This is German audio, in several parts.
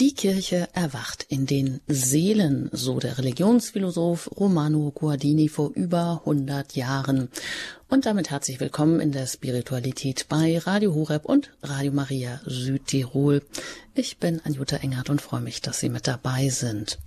Die Kirche erwacht in den Seelen, so der Religionsphilosoph Romano Guardini vor über 100 Jahren. Und damit herzlich willkommen in der Spiritualität bei Radio Horeb und Radio Maria Südtirol. Ich bin Anjuta Engert und freue mich, dass Sie mit dabei sind.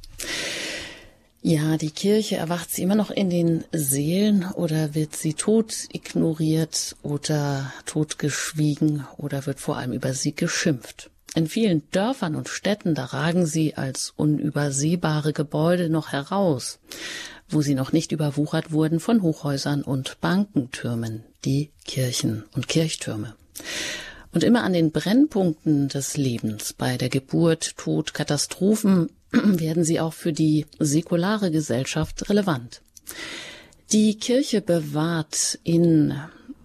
Ja, die Kirche erwacht sie immer noch in den Seelen oder wird sie tot ignoriert oder totgeschwiegen oder wird vor allem über sie geschimpft? In vielen Dörfern und Städten, da ragen sie als unübersehbare Gebäude noch heraus, wo sie noch nicht überwuchert wurden von Hochhäusern und Bankentürmen, die Kirchen und Kirchtürme. Und immer an den Brennpunkten des Lebens, bei der Geburt, Tod, Katastrophen, werden sie auch für die säkulare Gesellschaft relevant. Die Kirche bewahrt in,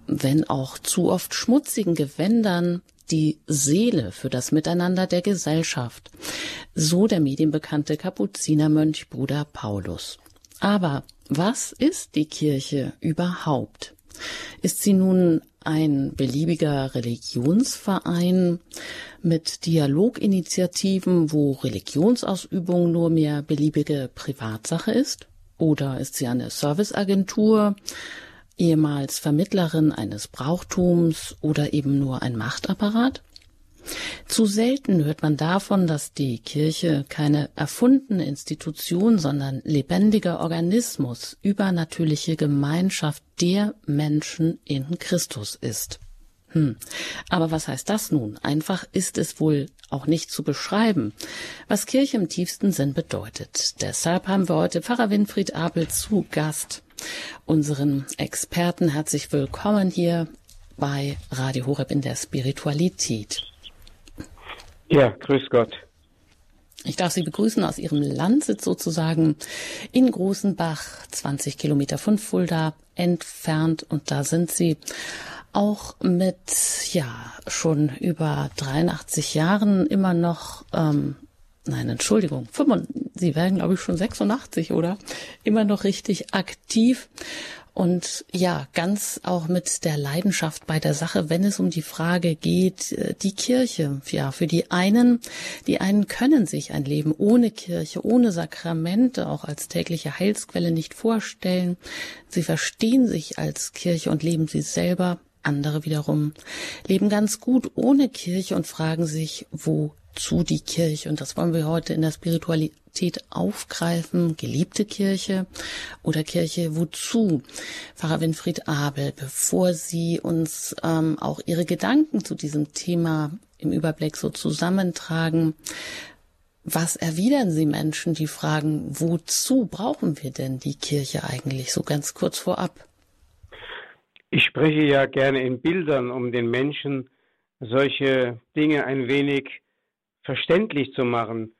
wenn auch zu oft schmutzigen Gewändern, die Seele für das Miteinander der Gesellschaft, so der medienbekannte Kapuzinermönch Bruder Paulus. Aber was ist die Kirche überhaupt? Ist sie nun ein beliebiger Religionsverein mit Dialoginitiativen, wo Religionsausübung nur mehr beliebige Privatsache ist? Oder ist sie eine Serviceagentur, ehemals Vermittlerin eines Brauchtums oder eben nur ein Machtapparat? Zu selten hört man davon, dass die Kirche keine erfundene Institution, sondern lebendiger Organismus, übernatürliche Gemeinschaft der Menschen in Christus ist. Hm. Aber was heißt das nun? Einfach ist es wohl auch nicht zu beschreiben, was Kirche im tiefsten Sinn bedeutet. Deshalb haben wir heute Pfarrer Winfried Abel zu Gast unseren Experten. Herzlich willkommen hier bei Radio Horeb in der Spiritualität. Ja, grüß Gott. Ich darf Sie begrüßen aus Ihrem Landsitz sozusagen in Großenbach, 20 Kilometer von Fulda entfernt. Und da sind Sie auch mit, ja, schon über 83 Jahren immer noch ähm, nein, Entschuldigung, 95, Sie werden, glaube ich, schon 86, oder? Immer noch richtig aktiv. Und ja, ganz auch mit der Leidenschaft bei der Sache, wenn es um die Frage geht, äh, die Kirche. Ja, für die einen, die einen können sich ein Leben ohne Kirche, ohne Sakramente, auch als tägliche Heilsquelle nicht vorstellen. Sie verstehen sich als Kirche und leben sie selber. Andere wiederum leben ganz gut ohne Kirche und fragen sich, wo zu die Kirche. Und das wollen wir heute in der Spiritualität aufgreifen. Geliebte Kirche oder Kirche wozu? Pfarrer Winfried Abel, bevor Sie uns ähm, auch Ihre Gedanken zu diesem Thema im Überblick so zusammentragen, was erwidern Sie Menschen, die fragen, wozu brauchen wir denn die Kirche eigentlich? So ganz kurz vorab. Ich spreche ja gerne in Bildern, um den Menschen solche Dinge ein wenig verständlich zu machen.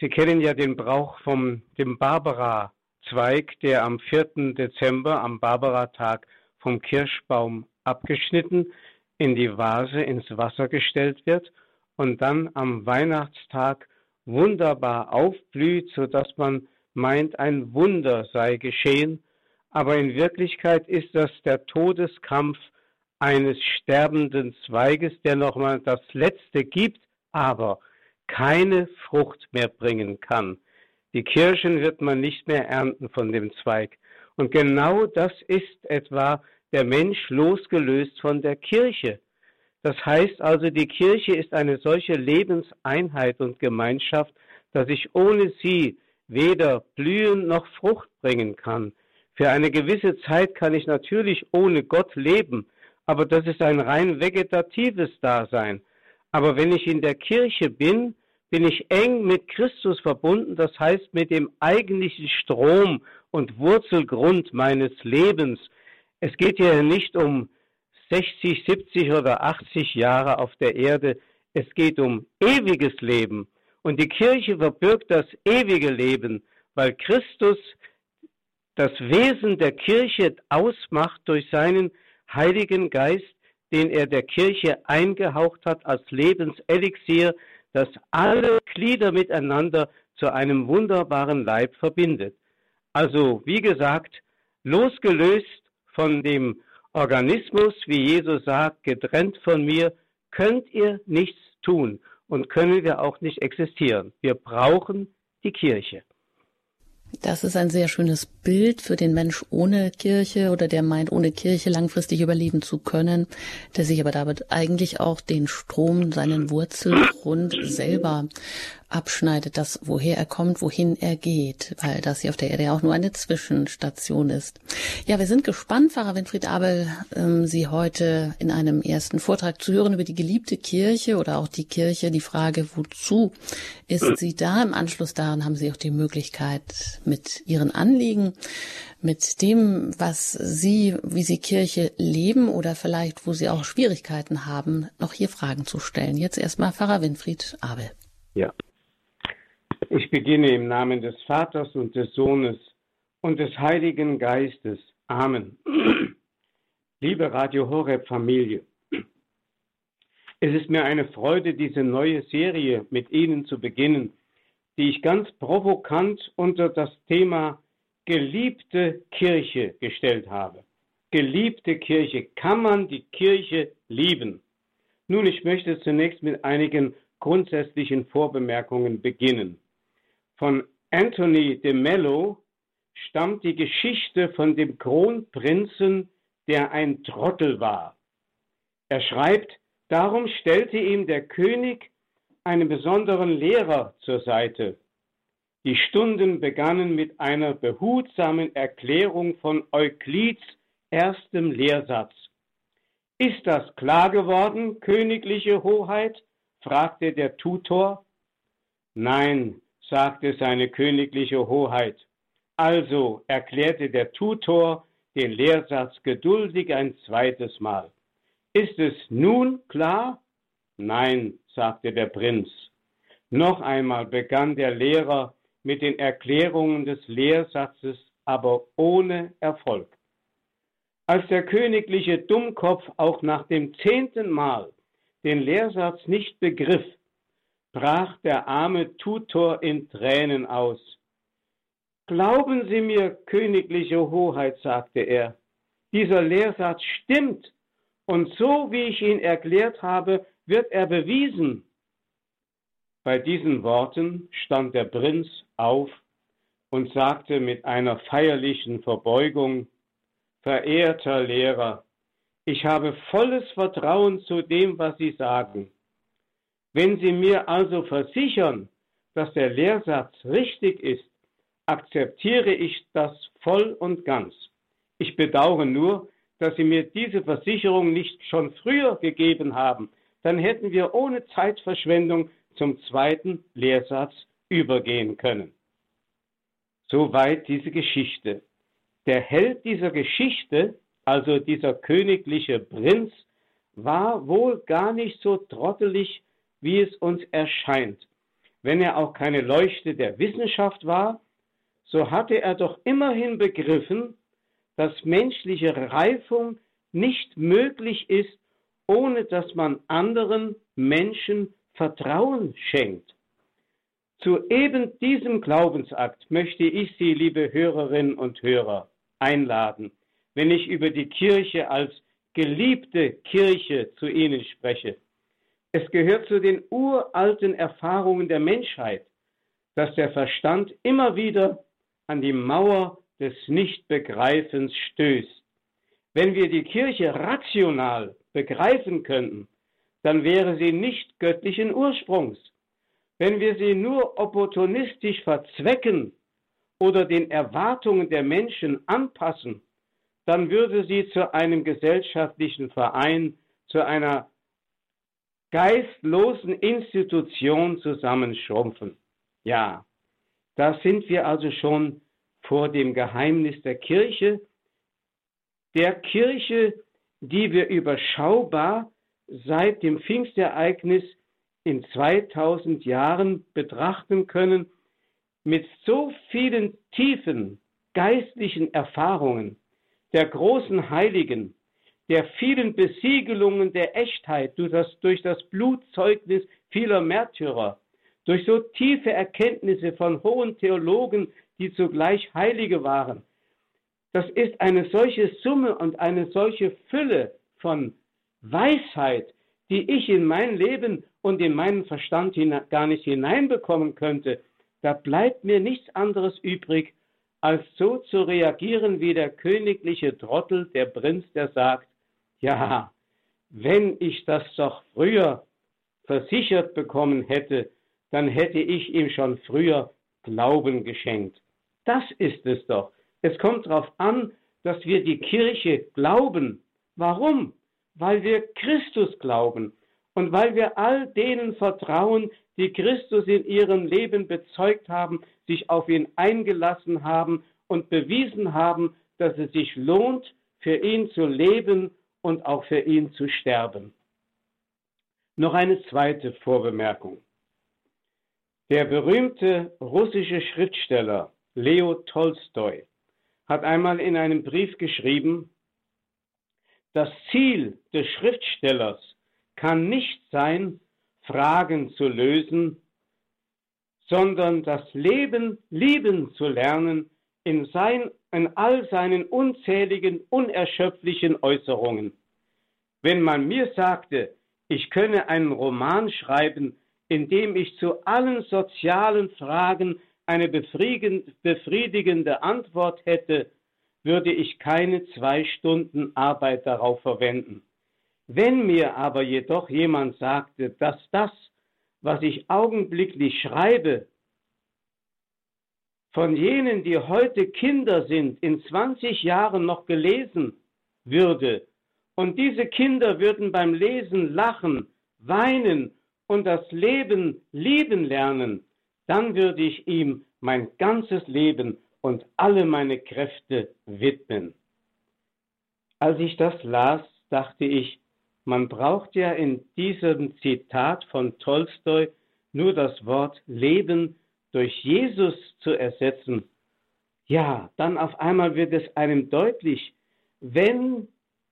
Sie kennen ja den Brauch vom dem Barbara-Zweig, der am 4. Dezember, am Barbara-Tag, vom Kirschbaum abgeschnitten in die Vase ins Wasser gestellt wird und dann am Weihnachtstag wunderbar aufblüht, so dass man meint, ein Wunder sei geschehen. Aber in Wirklichkeit ist das der Todeskampf eines sterbenden Zweiges, der nochmal das Letzte gibt, aber keine Frucht mehr bringen kann. Die Kirschen wird man nicht mehr ernten von dem Zweig. Und genau das ist etwa der Mensch losgelöst von der Kirche. Das heißt also, die Kirche ist eine solche Lebenseinheit und Gemeinschaft, dass ich ohne sie weder blühen noch Frucht bringen kann. Für eine gewisse Zeit kann ich natürlich ohne Gott leben, aber das ist ein rein vegetatives Dasein. Aber wenn ich in der Kirche bin, bin ich eng mit Christus verbunden, das heißt mit dem eigentlichen Strom und Wurzelgrund meines Lebens. Es geht hier nicht um 60, 70 oder 80 Jahre auf der Erde, es geht um ewiges Leben. Und die Kirche verbirgt das ewige Leben, weil Christus das Wesen der Kirche ausmacht durch seinen Heiligen Geist, den er der Kirche eingehaucht hat als Lebenselixier, das alle Glieder miteinander zu einem wunderbaren Leib verbindet. Also, wie gesagt, losgelöst von dem Organismus, wie Jesus sagt, getrennt von mir, könnt ihr nichts tun. und können wir auch nicht existieren. Wir brauchen die Kirche. Das ist ein sehr schönes Bild für den Mensch ohne Kirche oder der meint, ohne Kirche langfristig überleben zu können, der sich aber damit eigentlich auch den Strom, seinen Wurzelgrund selber abschneidet, das, woher er kommt, wohin er geht, weil das hier auf der Erde ja auch nur eine Zwischenstation ist. Ja, wir sind gespannt, Pfarrer Winfried Abel, ähm, Sie heute in einem ersten Vortrag zu hören über die geliebte Kirche oder auch die Kirche, die Frage, wozu ist sie da? Im Anschluss daran haben Sie auch die Möglichkeit, mit Ihren Anliegen, mit dem, was Sie, wie Sie Kirche leben oder vielleicht, wo Sie auch Schwierigkeiten haben, noch hier Fragen zu stellen. Jetzt erstmal Pfarrer Winfried Abel. Ja, ich beginne im Namen des Vaters und des Sohnes und des Heiligen Geistes. Amen. Liebe Radio Horeb Familie, es ist mir eine Freude, diese neue Serie mit Ihnen zu beginnen, die ich ganz provokant unter das Thema geliebte Kirche gestellt habe. Geliebte Kirche, kann man die Kirche lieben? Nun, ich möchte zunächst mit einigen grundsätzlichen Vorbemerkungen beginnen. Von Anthony de Mello stammt die Geschichte von dem Kronprinzen, der ein Trottel war. Er schreibt, darum stellte ihm der König einen besonderen Lehrer zur Seite. Die Stunden begannen mit einer behutsamen Erklärung von Euklids erstem Lehrsatz. Ist das klar geworden, königliche Hoheit? fragte der Tutor. Nein, sagte seine königliche Hoheit. Also erklärte der Tutor den Lehrsatz geduldig ein zweites Mal. Ist es nun klar? Nein, sagte der Prinz. Noch einmal begann der Lehrer mit den Erklärungen des Lehrsatzes, aber ohne Erfolg. Als der königliche Dummkopf auch nach dem zehnten Mal den Lehrsatz nicht begriff, brach der arme Tutor in Tränen aus. Glauben Sie mir, königliche Hoheit, sagte er, dieser Lehrsatz stimmt, und so wie ich ihn erklärt habe, wird er bewiesen. Bei diesen Worten stand der Prinz auf und sagte mit einer feierlichen Verbeugung, Verehrter Lehrer, ich habe volles Vertrauen zu dem, was Sie sagen. Wenn Sie mir also versichern, dass der Lehrsatz richtig ist, akzeptiere ich das voll und ganz. Ich bedauere nur, dass Sie mir diese Versicherung nicht schon früher gegeben haben. Dann hätten wir ohne Zeitverschwendung zum zweiten Lehrsatz übergehen können. Soweit diese Geschichte. Der Held dieser Geschichte, also dieser königliche Prinz, war wohl gar nicht so trottelig, wie es uns erscheint. Wenn er auch keine Leuchte der Wissenschaft war, so hatte er doch immerhin begriffen, dass menschliche Reifung nicht möglich ist, ohne dass man anderen Menschen Vertrauen schenkt. Zu eben diesem Glaubensakt möchte ich Sie, liebe Hörerinnen und Hörer, einladen, wenn ich über die Kirche als geliebte Kirche zu Ihnen spreche. Es gehört zu den uralten Erfahrungen der Menschheit, dass der Verstand immer wieder an die Mauer des Nichtbegreifens stößt. Wenn wir die Kirche rational begreifen könnten, dann wäre sie nicht göttlichen Ursprungs. Wenn wir sie nur opportunistisch verzwecken oder den Erwartungen der Menschen anpassen, dann würde sie zu einem gesellschaftlichen Verein, zu einer geistlosen Institution zusammenschrumpfen. Ja, da sind wir also schon vor dem Geheimnis der Kirche, der Kirche, die wir überschaubar seit dem Pfingstereignis in 2000 Jahren betrachten können, mit so vielen tiefen geistlichen Erfahrungen der großen Heiligen, der vielen Besiegelungen der Echtheit durch das, durch das Blutzeugnis vieler Märtyrer, durch so tiefe Erkenntnisse von hohen Theologen, die zugleich Heilige waren. Das ist eine solche Summe und eine solche Fülle von Weisheit, die ich in mein Leben und in meinen Verstand gar nicht hineinbekommen könnte, da bleibt mir nichts anderes übrig, als so zu reagieren wie der königliche Trottel, der Prinz, der sagt, ja, wenn ich das doch früher versichert bekommen hätte, dann hätte ich ihm schon früher Glauben geschenkt. Das ist es doch. Es kommt darauf an, dass wir die Kirche glauben. Warum? Weil wir Christus glauben und weil wir all denen vertrauen, die Christus in ihrem Leben bezeugt haben, sich auf ihn eingelassen haben und bewiesen haben, dass es sich lohnt, für ihn zu leben und auch für ihn zu sterben. Noch eine zweite Vorbemerkung. Der berühmte russische Schriftsteller Leo Tolstoi hat einmal in einem Brief geschrieben, das Ziel des Schriftstellers kann nicht sein, Fragen zu lösen, sondern das Leben lieben zu lernen in, sein, in all seinen unzähligen, unerschöpflichen Äußerungen. Wenn man mir sagte, ich könne einen Roman schreiben, in dem ich zu allen sozialen Fragen eine befriedigende Antwort hätte, würde ich keine zwei Stunden Arbeit darauf verwenden. Wenn mir aber jedoch jemand sagte, dass das, was ich augenblicklich schreibe, von jenen, die heute Kinder sind, in 20 Jahren noch gelesen würde, und diese Kinder würden beim Lesen lachen, weinen und das Leben lieben lernen, dann würde ich ihm mein ganzes Leben und alle meine Kräfte widmen. Als ich das las, dachte ich, man braucht ja in diesem Zitat von Tolstoi nur das Wort Leben durch Jesus zu ersetzen. Ja, dann auf einmal wird es einem deutlich, wenn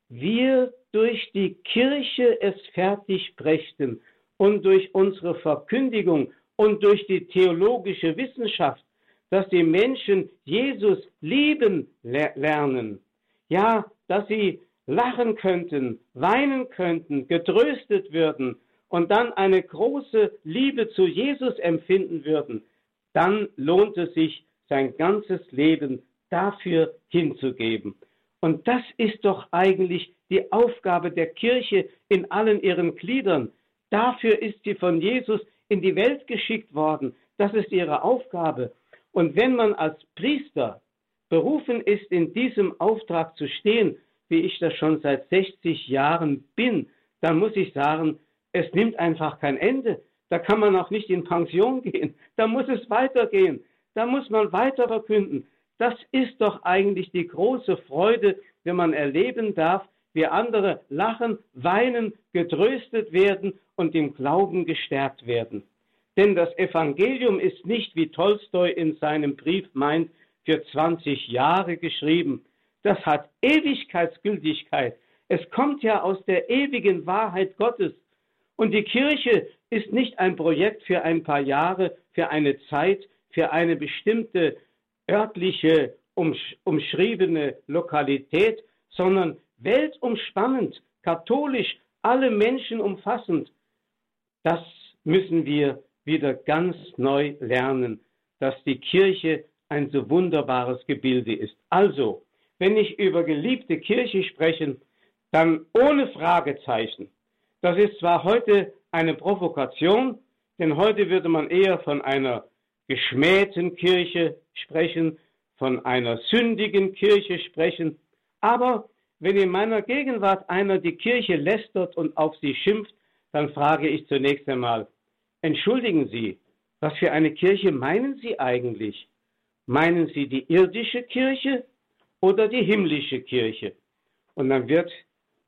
wir durch die Kirche es fertig brächten und durch unsere Verkündigung und durch die theologische Wissenschaft, dass die Menschen Jesus lieben lernen. Ja, dass sie lachen könnten, weinen könnten, getröstet würden und dann eine große Liebe zu Jesus empfinden würden, dann lohnt es sich, sein ganzes Leben dafür hinzugeben. Und das ist doch eigentlich die Aufgabe der Kirche in allen ihren Gliedern. Dafür ist sie von Jesus in die Welt geschickt worden. Das ist ihre Aufgabe. Und wenn man als Priester berufen ist, in diesem Auftrag zu stehen, wie ich das schon seit 60 Jahren bin, dann muss ich sagen, es nimmt einfach kein Ende. Da kann man auch nicht in Pension gehen. Da muss es weitergehen. Da muss man weiter verkünden. Das ist doch eigentlich die große Freude, wenn man erleben darf, wie andere lachen, weinen, getröstet werden und im Glauben gestärkt werden. Denn das Evangelium ist nicht, wie Tolstoi in seinem Brief meint, für 20 Jahre geschrieben. Das hat Ewigkeitsgültigkeit. Es kommt ja aus der ewigen Wahrheit Gottes. Und die Kirche ist nicht ein Projekt für ein paar Jahre, für eine Zeit, für eine bestimmte örtliche, umschriebene Lokalität, sondern weltumspannend, katholisch, alle Menschen umfassend. Das müssen wir wieder ganz neu lernen, dass die Kirche ein so wunderbares Gebilde ist. Also, wenn ich über geliebte Kirche spreche, dann ohne Fragezeichen. Das ist zwar heute eine Provokation, denn heute würde man eher von einer geschmähten Kirche sprechen, von einer sündigen Kirche sprechen, aber wenn in meiner Gegenwart einer die Kirche lästert und auf sie schimpft, dann frage ich zunächst einmal, entschuldigen Sie, was für eine Kirche meinen Sie eigentlich? Meinen Sie die irdische Kirche oder die himmlische Kirche? Und dann wird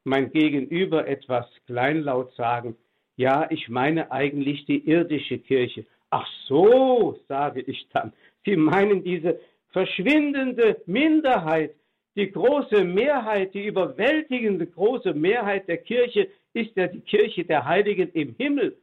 mein Gegenüber etwas kleinlaut sagen, ja, ich meine eigentlich die irdische Kirche. Ach so, sage ich dann, Sie meinen diese verschwindende Minderheit, die große Mehrheit, die überwältigende große Mehrheit der Kirche ist ja die Kirche der Heiligen im Himmel.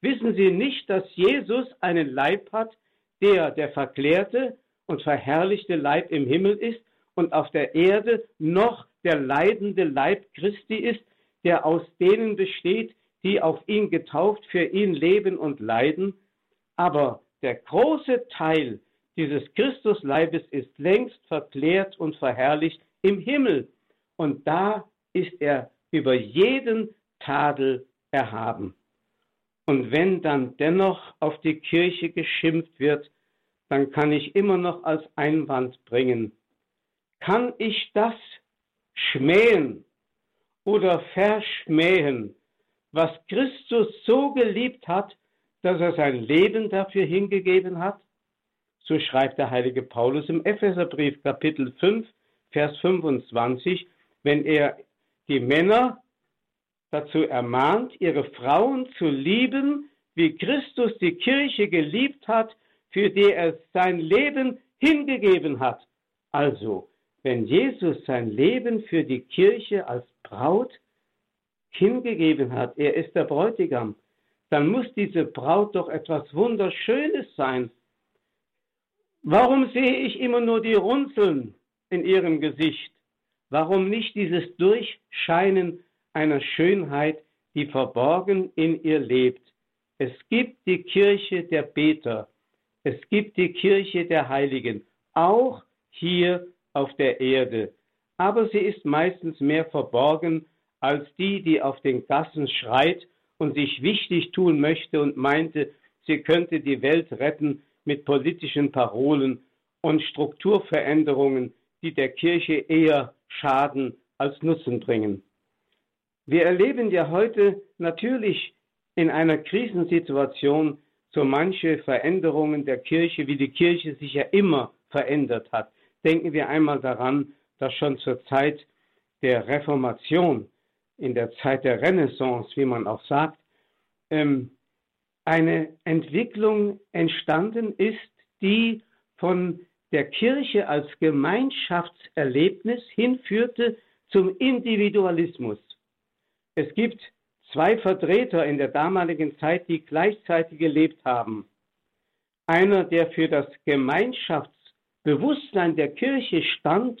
Wissen Sie nicht, dass Jesus einen Leib hat, der der verklärte und verherrlichte Leib im Himmel ist und auf der Erde noch der leidende Leib Christi ist, der aus denen besteht, die auf ihn getauft für ihn leben und leiden, aber der große Teil dieses Christusleibes ist längst verklärt und verherrlicht im Himmel. Und da ist er über jeden Tadel erhaben. Und wenn dann dennoch auf die Kirche geschimpft wird, dann kann ich immer noch als Einwand bringen, kann ich das schmähen oder verschmähen, was Christus so geliebt hat, dass er sein Leben dafür hingegeben hat? So schreibt der heilige Paulus im Epheserbrief Kapitel 5, Vers 25, wenn er die Männer dazu ermahnt, ihre Frauen zu lieben, wie Christus die Kirche geliebt hat, für die er sein Leben hingegeben hat. Also, wenn Jesus sein Leben für die Kirche als Braut hingegeben hat, er ist der Bräutigam, dann muss diese Braut doch etwas Wunderschönes sein. Warum sehe ich immer nur die Runzeln in ihrem Gesicht? Warum nicht dieses Durchscheinen einer Schönheit, die verborgen in ihr lebt? Es gibt die Kirche der Beter, es gibt die Kirche der Heiligen, auch hier auf der Erde. Aber sie ist meistens mehr verborgen als die, die auf den Gassen schreit und sich wichtig tun möchte und meinte, sie könnte die Welt retten mit politischen Parolen und Strukturveränderungen, die der Kirche eher schaden als Nutzen bringen. Wir erleben ja heute natürlich in einer Krisensituation so manche Veränderungen der Kirche, wie die Kirche sich ja immer verändert hat. Denken wir einmal daran, dass schon zur Zeit der Reformation, in der Zeit der Renaissance, wie man auch sagt, ähm, eine Entwicklung entstanden ist, die von der Kirche als Gemeinschaftserlebnis hinführte zum Individualismus. Es gibt zwei Vertreter in der damaligen Zeit, die gleichzeitig gelebt haben. Einer, der für das Gemeinschaftsbewusstsein der Kirche stand,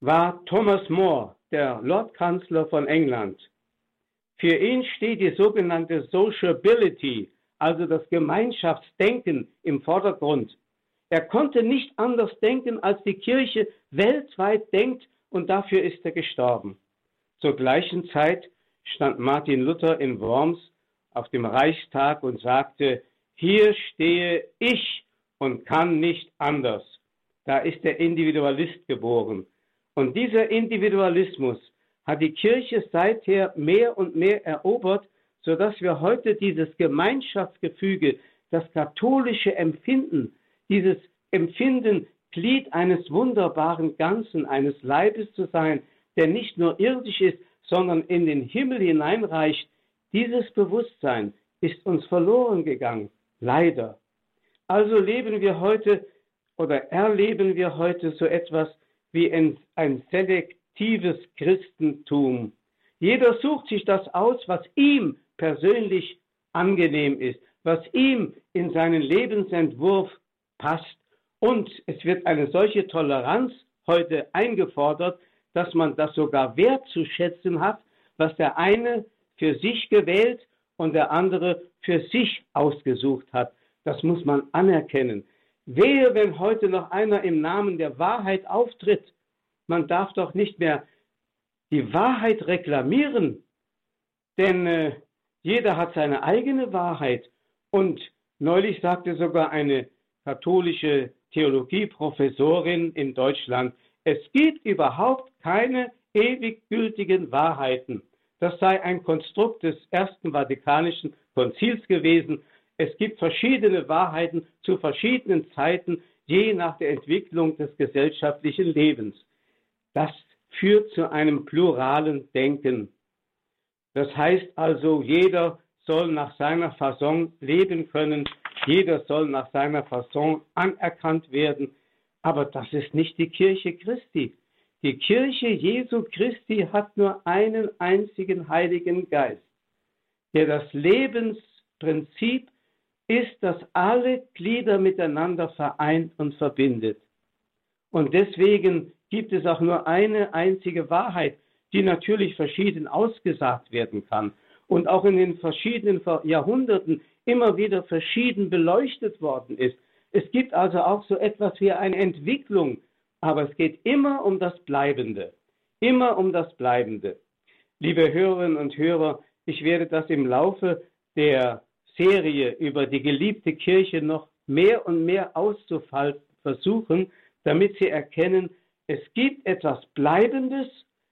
war Thomas More, der Lordkanzler von England. Für ihn steht die sogenannte Sociability, also das Gemeinschaftsdenken im Vordergrund. Er konnte nicht anders denken, als die Kirche weltweit denkt und dafür ist er gestorben. Zur gleichen Zeit stand Martin Luther in Worms auf dem Reichstag und sagte, hier stehe ich und kann nicht anders. Da ist der Individualist geboren. Und dieser Individualismus hat die Kirche seither mehr und mehr erobert, sodass wir heute dieses Gemeinschaftsgefüge, das katholische Empfinden, dieses Empfinden, Glied eines wunderbaren Ganzen, eines Leibes zu sein, der nicht nur irdisch ist, sondern in den Himmel hineinreicht, dieses Bewusstsein ist uns verloren gegangen, leider. Also leben wir heute oder erleben wir heute so etwas wie ein, ein selektives Christentum. Jeder sucht sich das aus, was ihm persönlich angenehm ist, was ihm in seinen Lebensentwurf passt. Und es wird eine solche Toleranz heute eingefordert, dass man das sogar wertzuschätzen hat, was der eine für sich gewählt und der andere für sich ausgesucht hat. Das muss man anerkennen. Wehe, wenn heute noch einer im Namen der Wahrheit auftritt. Man darf doch nicht mehr die Wahrheit reklamieren, denn äh, jeder hat seine eigene Wahrheit. Und neulich sagte sogar eine katholische Theologieprofessorin in Deutschland, es gibt überhaupt keine ewig gültigen Wahrheiten. Das sei ein Konstrukt des Ersten Vatikanischen Konzils gewesen. Es gibt verschiedene Wahrheiten zu verschiedenen Zeiten, je nach der Entwicklung des gesellschaftlichen Lebens. Das führt zu einem pluralen Denken. Das heißt also, jeder soll nach seiner Fasson leben können, jeder soll nach seiner Fasson anerkannt werden, aber das ist nicht die Kirche Christi. Die Kirche Jesu Christi hat nur einen einzigen Heiligen Geist, der das Lebensprinzip ist, das alle Glieder miteinander vereint und verbindet. Und deswegen gibt es auch nur eine einzige Wahrheit, die natürlich verschieden ausgesagt werden kann. und auch in den verschiedenen Jahrhunderten immer wieder verschieden beleuchtet worden ist. Es gibt also auch so etwas wie eine Entwicklung, aber es geht immer um das Bleibende, immer um das Bleibende. Liebe Hörerinnen und Hörer, ich werde das im Laufe der Serie über die geliebte Kirche noch mehr und mehr auszufalten versuchen, damit Sie erkennen, es gibt etwas Bleibendes,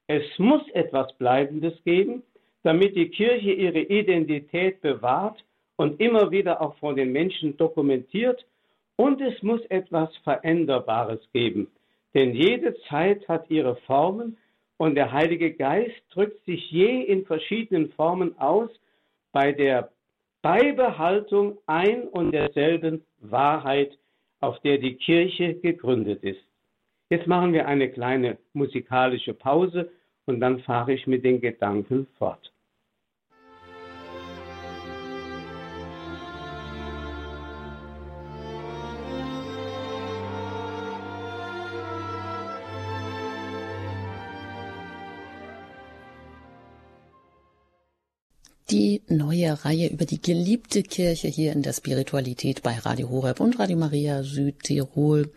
es muss etwas Bleibendes geben, damit die Kirche ihre Identität bewahrt und immer wieder auch von den Menschen dokumentiert. Und es muss etwas Veränderbares geben. Denn jede Zeit hat ihre Formen und der Heilige Geist drückt sich je in verschiedenen Formen aus bei der Beibehaltung ein und derselben Wahrheit, auf der die Kirche gegründet ist. Jetzt machen wir eine kleine musikalische Pause und dann fahre ich mit den Gedanken fort. Neue Reihe über die geliebte Kirche hier in der Spiritualität bei Radio Horeb und Radio Maria Südtirol.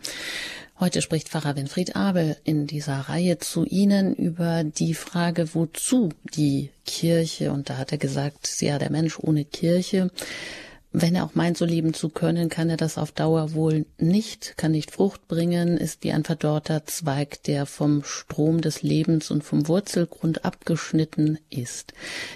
Heute spricht Pfarrer Winfried Abel in dieser Reihe zu Ihnen über die Frage, wozu die Kirche, und da hat er gesagt, ja, der Mensch ohne Kirche, wenn er auch meint, so leben zu können, kann er das auf Dauer wohl nicht, kann nicht Frucht bringen, ist wie ein verdorrter Zweig, der vom Strom des Lebens und vom Wurzelgrund abgeschnitten ist.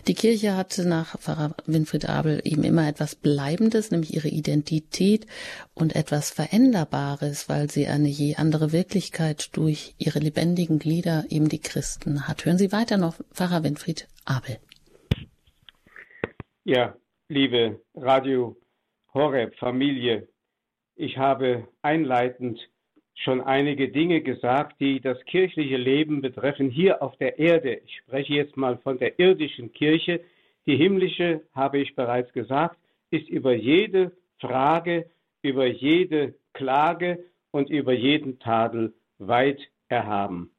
Die Kirche hatte nach Pfarrer Winfried Abel eben immer etwas Bleibendes, nämlich ihre Identität und etwas Veränderbares, weil sie eine je andere Wirklichkeit durch ihre lebendigen Glieder, eben die Christen, hat. Hören Sie weiter noch Pfarrer Winfried Abel. Ja, liebe Radio Horeb Familie, ich habe einleitend schon einige Dinge gesagt, die das kirchliche Leben betreffen hier auf der Erde. Ich spreche jetzt mal von der irdischen Kirche. Die himmlische, habe ich bereits gesagt, ist über jede Frage, über jede Klage und über jeden Tadel weit erhaben.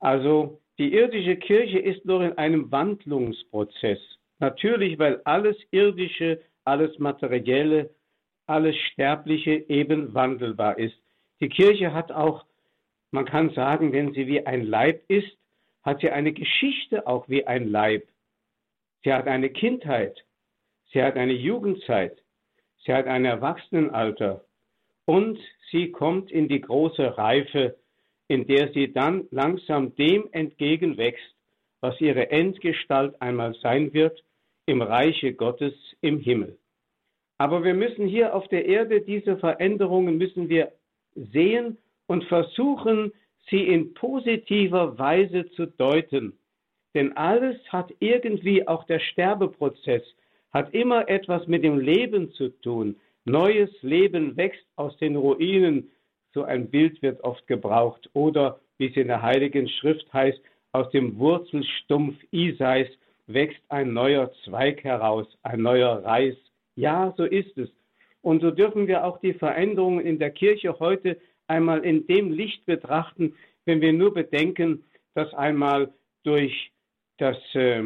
Also die irdische Kirche ist nur in einem Wandlungsprozess. Natürlich, weil alles Irdische, alles Materielle, alles Sterbliche eben wandelbar ist. Die Kirche hat auch, man kann sagen, wenn sie wie ein Leib ist, hat sie eine Geschichte auch wie ein Leib. Sie hat eine Kindheit, sie hat eine Jugendzeit, sie hat ein Erwachsenenalter und sie kommt in die große Reife, in der sie dann langsam dem entgegenwächst, was ihre Endgestalt einmal sein wird im Reiche Gottes im Himmel. Aber wir müssen hier auf der Erde diese Veränderungen müssen wir sehen und versuchen, sie in positiver Weise zu deuten. Denn alles hat irgendwie, auch der Sterbeprozess, hat immer etwas mit dem Leben zu tun. Neues Leben wächst aus den Ruinen. So ein Bild wird oft gebraucht. Oder, wie es in der Heiligen Schrift heißt, aus dem Wurzelstumpf Isais wächst ein neuer Zweig heraus, ein neuer Reis. Ja, so ist es. Und so dürfen wir auch die Veränderungen in der Kirche heute einmal in dem Licht betrachten, wenn wir nur bedenken, dass einmal durch das äh,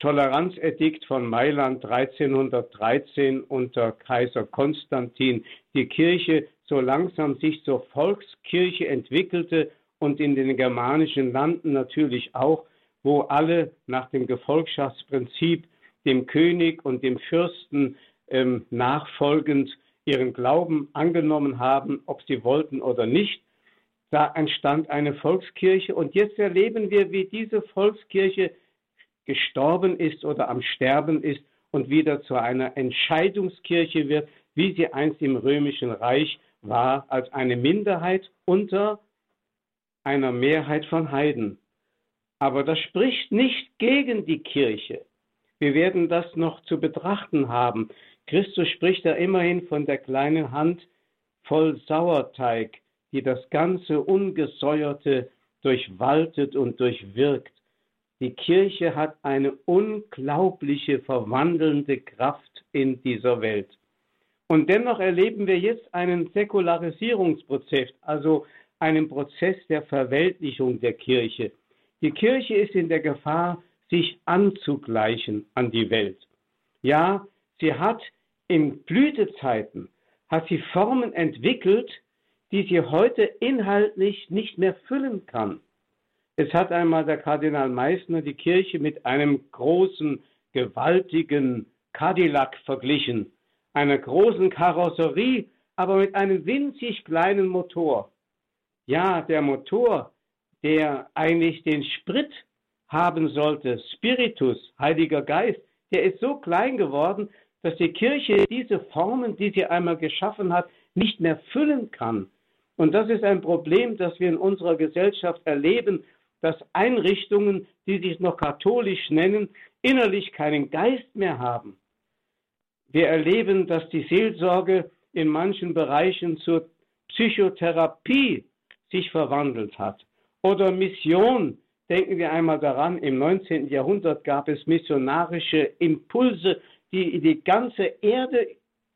Toleranzedikt von Mailand 1313 unter Kaiser Konstantin die Kirche so langsam sich zur Volkskirche entwickelte und in den germanischen Landen natürlich auch wo alle nach dem Gefolgschaftsprinzip dem König und dem Fürsten ähm, nachfolgend ihren Glauben angenommen haben, ob sie wollten oder nicht. Da entstand eine Volkskirche und jetzt erleben wir, wie diese Volkskirche gestorben ist oder am Sterben ist und wieder zu einer Entscheidungskirche wird, wie sie einst im römischen Reich war, als eine Minderheit unter einer Mehrheit von Heiden. Aber das spricht nicht gegen die Kirche. Wir werden das noch zu betrachten haben. Christus spricht da immerhin von der kleinen Hand voll Sauerteig, die das ganze Ungesäuerte durchwaltet und durchwirkt. Die Kirche hat eine unglaubliche verwandelnde Kraft in dieser Welt. Und dennoch erleben wir jetzt einen Säkularisierungsprozess, also einen Prozess der Verweltlichung der Kirche. Die Kirche ist in der Gefahr, sich anzugleichen an die Welt. Ja, sie hat in Blütezeiten, hat sie Formen entwickelt, die sie heute inhaltlich nicht mehr füllen kann. Es hat einmal der Kardinal Meissner die Kirche mit einem großen, gewaltigen Cadillac verglichen, einer großen Karosserie, aber mit einem winzig kleinen Motor. Ja, der Motor, der eigentlich den Sprit haben sollte, Spiritus, Heiliger Geist, der ist so klein geworden, dass die Kirche diese Formen, die sie einmal geschaffen hat, nicht mehr füllen kann. Und das ist ein Problem, das wir in unserer Gesellschaft erleben, dass Einrichtungen, die sich noch katholisch nennen, innerlich keinen Geist mehr haben. Wir erleben, dass die Seelsorge in manchen Bereichen zur Psychotherapie sich verwandelt hat. Oder Mission. Denken wir einmal daran, im 19. Jahrhundert gab es missionarische Impulse, die die ganze Erde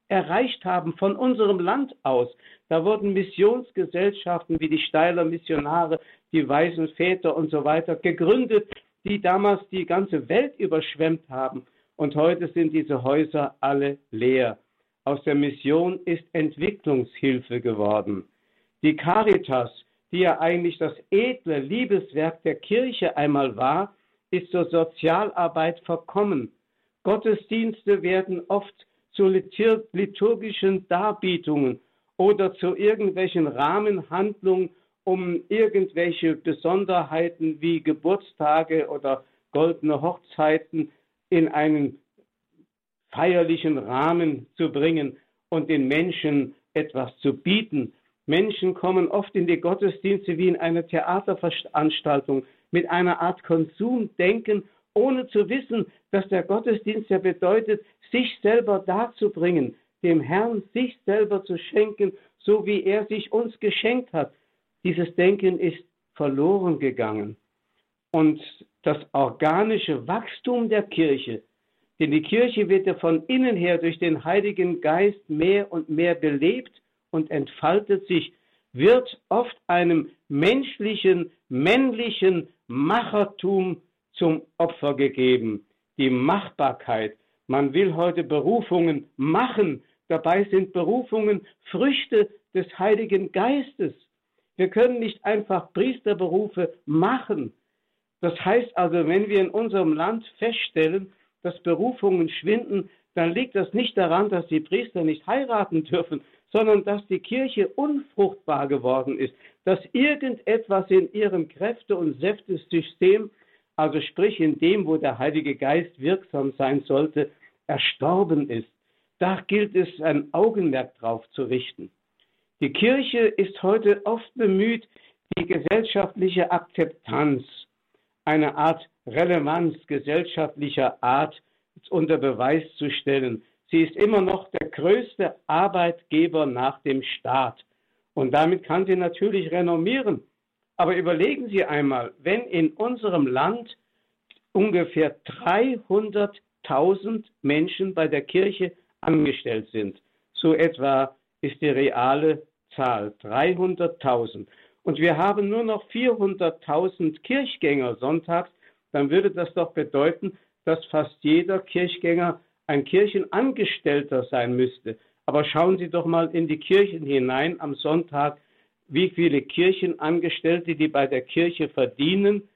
erreicht haben von unserem Land aus. Da wurden Missionsgesellschaften wie die Steiler Missionare, die Weisen Väter und so weiter gegründet, die damals die ganze Welt überschwemmt haben. Und heute sind diese Häuser alle leer. Aus der Mission ist Entwicklungshilfe geworden. Die Caritas, die ja eigentlich das edle Liebeswerk der Kirche einmal war, ist zur Sozialarbeit verkommen. Gottesdienste werden oft zu liturgischen Darbietungen oder zu irgendwelchen Rahmenhandlungen, um irgendwelche Besonderheiten wie Geburtstage oder goldene Hochzeiten in einen feierlichen Rahmen zu bringen und den Menschen etwas zu bieten. Menschen kommen oft in die Gottesdienste wie in eine Theaterveranstaltung mit einer Art Konsumdenken, ohne zu wissen, dass der Gottesdienst ja bedeutet, sich selber darzubringen, dem Herrn sich selber zu schenken, so wie er sich uns geschenkt hat. Dieses Denken ist verloren gegangen. Und das organische Wachstum der Kirche, denn die Kirche wird ja von innen her durch den Heiligen Geist mehr und mehr belebt und entfaltet sich, wird oft einem menschlichen, männlichen Machertum zum Opfer gegeben. Die Machbarkeit. Man will heute Berufungen machen. Dabei sind Berufungen Früchte des Heiligen Geistes. Wir können nicht einfach Priesterberufe machen. Das heißt also, wenn wir in unserem Land feststellen, dass Berufungen schwinden, dann liegt das nicht daran, dass die Priester nicht heiraten dürfen, sondern dass die Kirche unfruchtbar geworden ist, dass irgendetwas in ihrem Kräfte- und Säftesystem, also sprich in dem, wo der Heilige Geist wirksam sein sollte, erstorben ist. Da gilt es, ein Augenmerk drauf zu richten. Die Kirche ist heute oft bemüht, die gesellschaftliche Akzeptanz, eine Art Relevanz gesellschaftlicher Art unter Beweis zu stellen. Sie ist immer noch der größte Arbeitgeber nach dem Staat. Und damit kann sie natürlich renommieren. Aber überlegen Sie einmal, wenn in unserem Land ungefähr 300.000 Menschen bei der Kirche angestellt sind, so etwa ist die reale Zahl 300.000. Und wir haben nur noch 400.000 Kirchgänger sonntags, dann würde das doch bedeuten, dass fast jeder Kirchgänger ein Kirchenangestellter sein müsste. Aber schauen Sie doch mal in die Kirchen hinein am Sonntag, wie viele Kirchenangestellte, die bei der Kirche verdienen,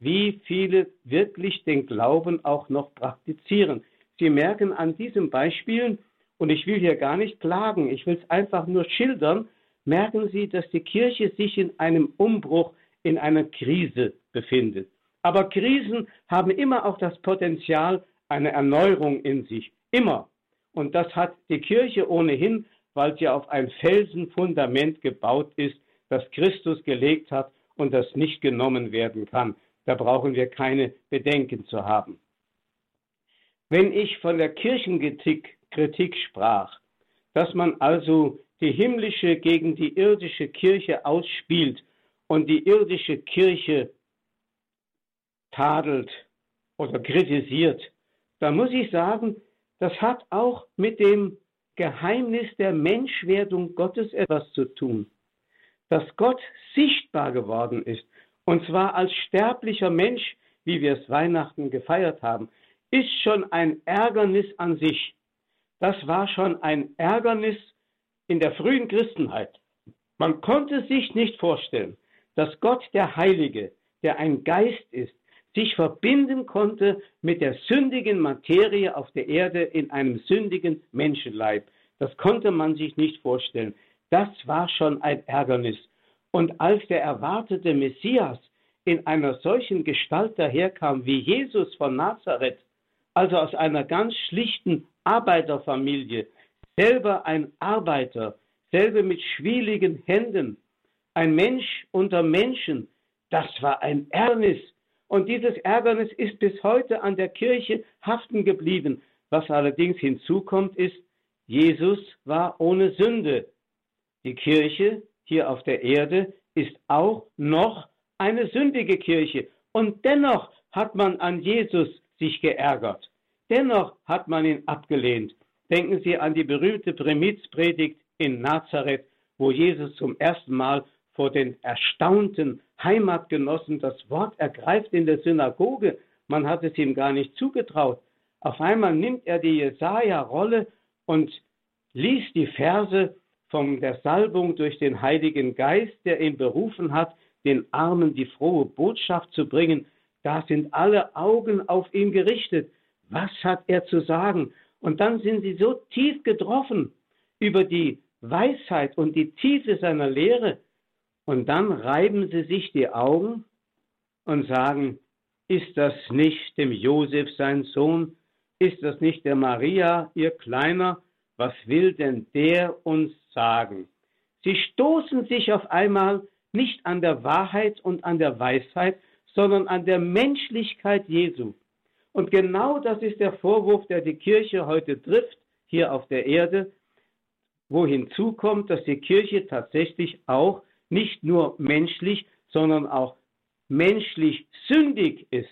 wie viele wirklich den Glauben auch noch praktizieren. Sie merken an diesen Beispielen, und ich will hier gar nicht klagen, ich will es einfach nur schildern, merken Sie, dass die Kirche sich in einem Umbruch, in einer Krise befindet. Aber Krisen haben immer auch das Potenzial einer Erneuerung in sich. Immer. Und das hat die Kirche ohnehin, weil sie auf ein Felsenfundament gebaut ist, das Christus gelegt hat und das nicht genommen werden kann. Da brauchen wir keine Bedenken zu haben. Wenn ich von der Kirchenkritik Kritik sprach, dass man also die himmlische gegen die irdische Kirche ausspielt und die irdische Kirche tadelt oder kritisiert, dann muss ich sagen, das hat auch mit dem Geheimnis der Menschwerdung Gottes etwas zu tun. Dass Gott sichtbar geworden ist, und zwar als sterblicher Mensch, wie wir es Weihnachten gefeiert haben, ist schon ein Ärgernis an sich. Das war schon ein Ärgernis in der frühen Christenheit. Man konnte sich nicht vorstellen, dass Gott der Heilige, der ein Geist ist, sich verbinden konnte mit der sündigen Materie auf der Erde in einem sündigen Menschenleib. Das konnte man sich nicht vorstellen. Das war schon ein Ärgernis. Und als der erwartete Messias in einer solchen Gestalt daherkam wie Jesus von Nazareth, also aus einer ganz schlichten Arbeiterfamilie, selber ein Arbeiter, selber mit schwieligen Händen, ein Mensch unter Menschen, das war ein Ärgernis. Und dieses Ärgernis ist bis heute an der Kirche haften geblieben. Was allerdings hinzukommt, ist, Jesus war ohne Sünde. Die Kirche hier auf der Erde ist auch noch eine sündige Kirche. Und dennoch hat man an Jesus sich geärgert. Dennoch hat man ihn abgelehnt. Denken Sie an die berühmte Primizpredigt in Nazareth, wo Jesus zum ersten Mal vor den erstaunten Heimatgenossen das Wort ergreift in der Synagoge. Man hat es ihm gar nicht zugetraut. Auf einmal nimmt er die Jesaja-Rolle und liest die Verse von der Salbung durch den Heiligen Geist, der ihn berufen hat, den Armen die frohe Botschaft zu bringen. Da sind alle Augen auf ihn gerichtet. Was hat er zu sagen? Und dann sind sie so tief getroffen über die Weisheit und die Tiefe seiner Lehre. Und dann reiben sie sich die Augen und sagen, ist das nicht dem Josef sein Sohn? Ist das nicht der Maria, ihr Kleiner? Was will denn der uns sagen? Sie stoßen sich auf einmal nicht an der Wahrheit und an der Weisheit, sondern an der Menschlichkeit Jesu. Und genau das ist der Vorwurf, der die Kirche heute trifft, hier auf der Erde, wo hinzukommt, dass die Kirche tatsächlich auch nicht nur menschlich, sondern auch menschlich sündig ist.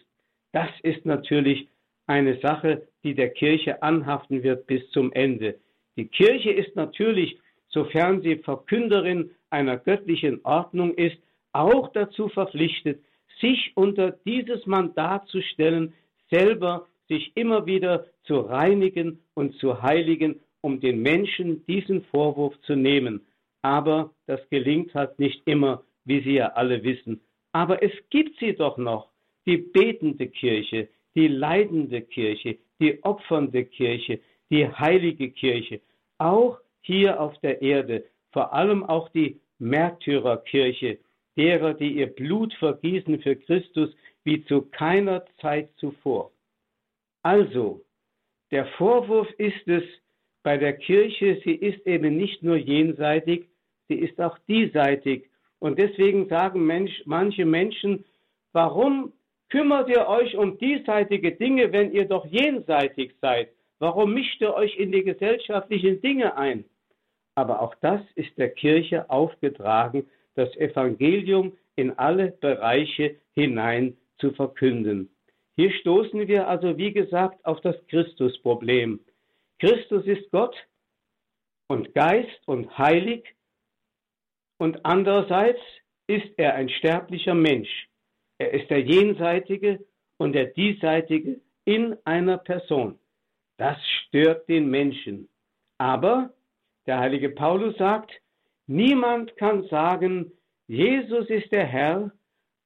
Das ist natürlich eine Sache, die der Kirche anhaften wird bis zum Ende. Die Kirche ist natürlich, sofern sie Verkünderin einer göttlichen Ordnung ist, auch dazu verpflichtet, sich unter dieses Mandat zu stellen, selber sich immer wieder zu reinigen und zu heiligen, um den Menschen diesen Vorwurf zu nehmen. Aber das gelingt halt nicht immer, wie Sie ja alle wissen. Aber es gibt sie doch noch, die betende Kirche, die leidende Kirche, die opfernde Kirche, die heilige Kirche, auch hier auf der Erde, vor allem auch die Märtyrerkirche, derer, die ihr Blut vergießen für Christus, wie zu keiner Zeit zuvor. Also, der Vorwurf ist es bei der Kirche, sie ist eben nicht nur jenseitig, sie ist auch diesseitig. Und deswegen sagen Mensch, manche Menschen, warum kümmert ihr euch um diesseitige Dinge, wenn ihr doch jenseitig seid? Warum mischt ihr euch in die gesellschaftlichen Dinge ein? Aber auch das ist der Kirche aufgetragen, das Evangelium in alle Bereiche hinein zu verkünden. Hier stoßen wir also, wie gesagt, auf das Christusproblem. Christus ist Gott und Geist und heilig und andererseits ist er ein sterblicher Mensch. Er ist der Jenseitige und der Diesseitige in einer Person. Das stört den Menschen. Aber der heilige Paulus sagt, niemand kann sagen, Jesus ist der Herr,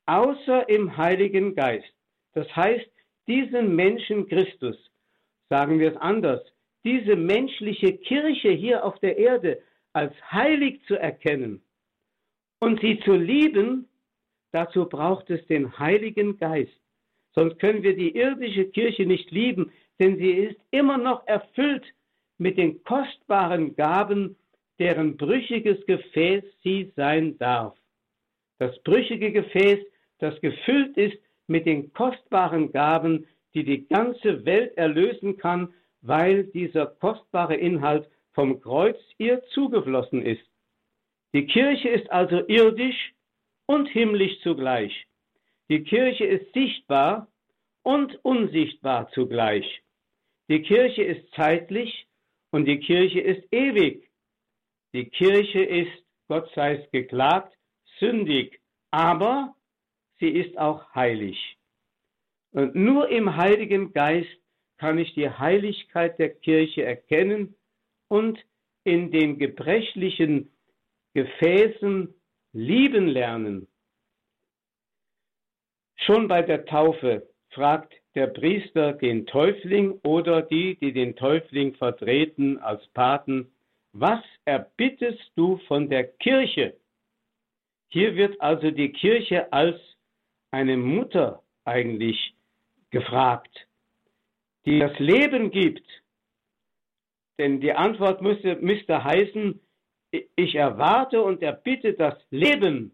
außer im Heiligen Geist. Das heißt, diesen Menschen Christus, sagen wir es anders, diese menschliche Kirche hier auf der Erde als heilig zu erkennen und sie zu lieben, dazu braucht es den Heiligen Geist. Sonst können wir die irdische Kirche nicht lieben, denn sie ist immer noch erfüllt mit den kostbaren Gaben, deren brüchiges Gefäß sie sein darf. Das brüchige Gefäß das gefüllt ist mit den kostbaren Gaben, die die ganze Welt erlösen kann, weil dieser kostbare Inhalt vom Kreuz ihr zugeflossen ist. Die Kirche ist also irdisch und himmlisch zugleich. Die Kirche ist sichtbar und unsichtbar zugleich. Die Kirche ist zeitlich und die Kirche ist ewig. Die Kirche ist, Gott sei es geklagt, sündig, aber sie ist auch heilig. Und nur im Heiligen Geist kann ich die Heiligkeit der Kirche erkennen und in den gebrechlichen Gefäßen lieben lernen. Schon bei der Taufe fragt der Priester den Täufling oder die, die den Täufling vertreten als Paten, was erbittest du von der Kirche? Hier wird also die Kirche als eine Mutter eigentlich gefragt, die das Leben gibt. Denn die Antwort müsste, müsste heißen, ich erwarte und erbitte das Leben,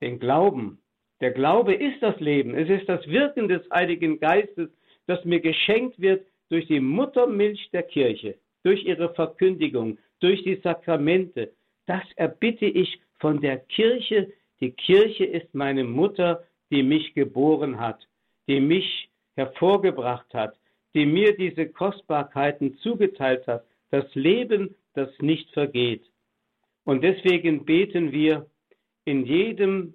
den Glauben. Der Glaube ist das Leben. Es ist das Wirken des Heiligen Geistes, das mir geschenkt wird durch die Muttermilch der Kirche, durch ihre Verkündigung, durch die Sakramente. Das erbitte ich von der Kirche. Die Kirche ist meine Mutter, die mich geboren hat, die mich hervorgebracht hat, die mir diese Kostbarkeiten zugeteilt hat, das Leben, das nicht vergeht. Und deswegen beten wir in jedem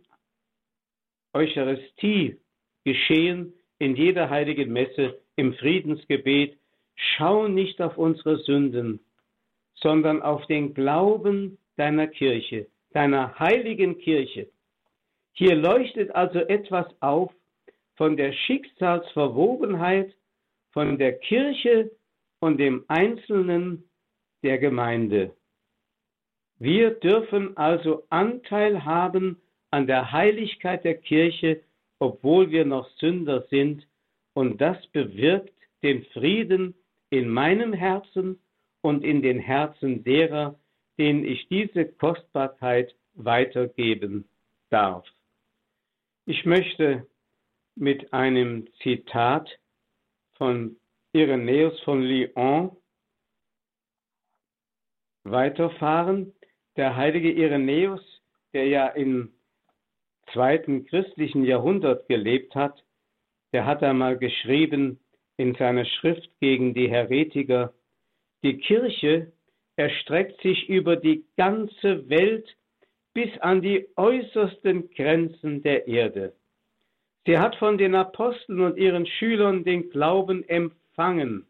Eucharistie geschehen, in jeder heiligen Messe, im Friedensgebet, schau nicht auf unsere Sünden, sondern auf den Glauben deiner Kirche, deiner heiligen Kirche. Hier leuchtet also etwas auf von der Schicksalsverwobenheit von der Kirche und dem Einzelnen der Gemeinde. Wir dürfen also Anteil haben an der Heiligkeit der Kirche, obwohl wir noch Sünder sind, und das bewirkt den Frieden in meinem Herzen und in den Herzen derer, denen ich diese Kostbarkeit weitergeben darf. Ich möchte mit einem Zitat von Irenäus von Lyon weiterfahren. Der heilige Irenäus, der ja im zweiten christlichen Jahrhundert gelebt hat, der hat einmal geschrieben in seiner Schrift gegen die Heretiker, die Kirche erstreckt sich über die ganze Welt bis an die äußersten Grenzen der Erde. Sie hat von den Aposteln und ihren Schülern den Glauben empfangen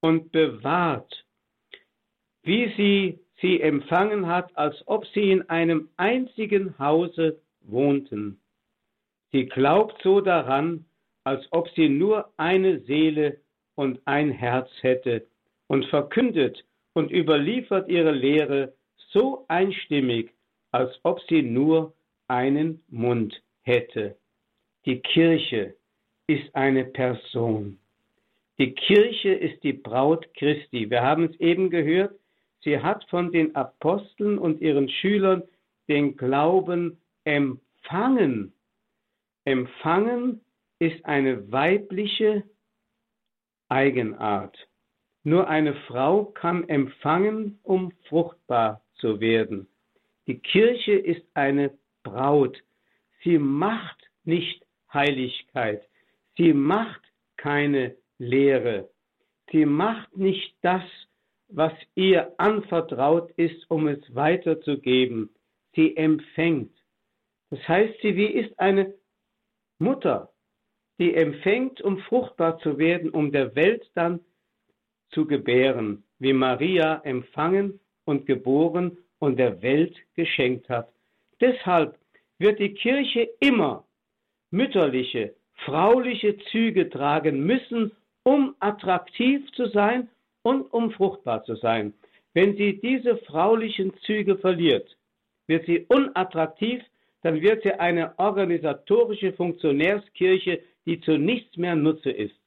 und bewahrt, wie sie sie empfangen hat, als ob sie in einem einzigen Hause wohnten. Sie glaubt so daran, als ob sie nur eine Seele und ein Herz hätte und verkündet und überliefert ihre Lehre so einstimmig, als ob sie nur einen Mund hätte. Die Kirche ist eine Person. Die Kirche ist die Braut Christi. Wir haben es eben gehört, sie hat von den Aposteln und ihren Schülern den Glauben empfangen. Empfangen ist eine weibliche Eigenart. Nur eine Frau kann empfangen, um fruchtbar zu werden. Die Kirche ist eine Braut. Sie macht nicht Heiligkeit. Sie macht keine Lehre. Sie macht nicht das, was ihr anvertraut ist, um es weiterzugeben. Sie empfängt. Das heißt, sie wie ist eine Mutter, die empfängt, um fruchtbar zu werden, um der Welt dann zu gebären, wie Maria empfangen und geboren und der Welt geschenkt hat. Deshalb wird die Kirche immer mütterliche, frauliche Züge tragen müssen, um attraktiv zu sein und um fruchtbar zu sein. Wenn sie diese fraulichen Züge verliert, wird sie unattraktiv, dann wird sie eine organisatorische Funktionärskirche, die zu nichts mehr Nutze ist.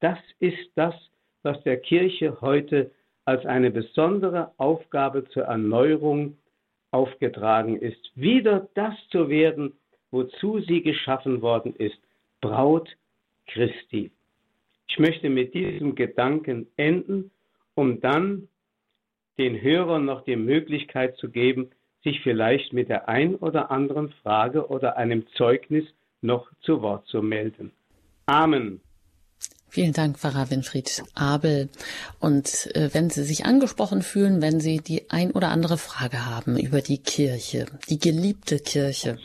Das ist das, was der Kirche heute als eine besondere Aufgabe zur Erneuerung aufgetragen ist, wieder das zu werden, wozu sie geschaffen worden ist, Braut Christi. Ich möchte mit diesem Gedanken enden, um dann den Hörern noch die Möglichkeit zu geben, sich vielleicht mit der ein oder anderen Frage oder einem Zeugnis noch zu Wort zu melden. Amen. Vielen Dank, Pfarrer Winfried Abel. Und äh, wenn Sie sich angesprochen fühlen, wenn Sie die ein oder andere Frage haben über die Kirche, die geliebte Kirche,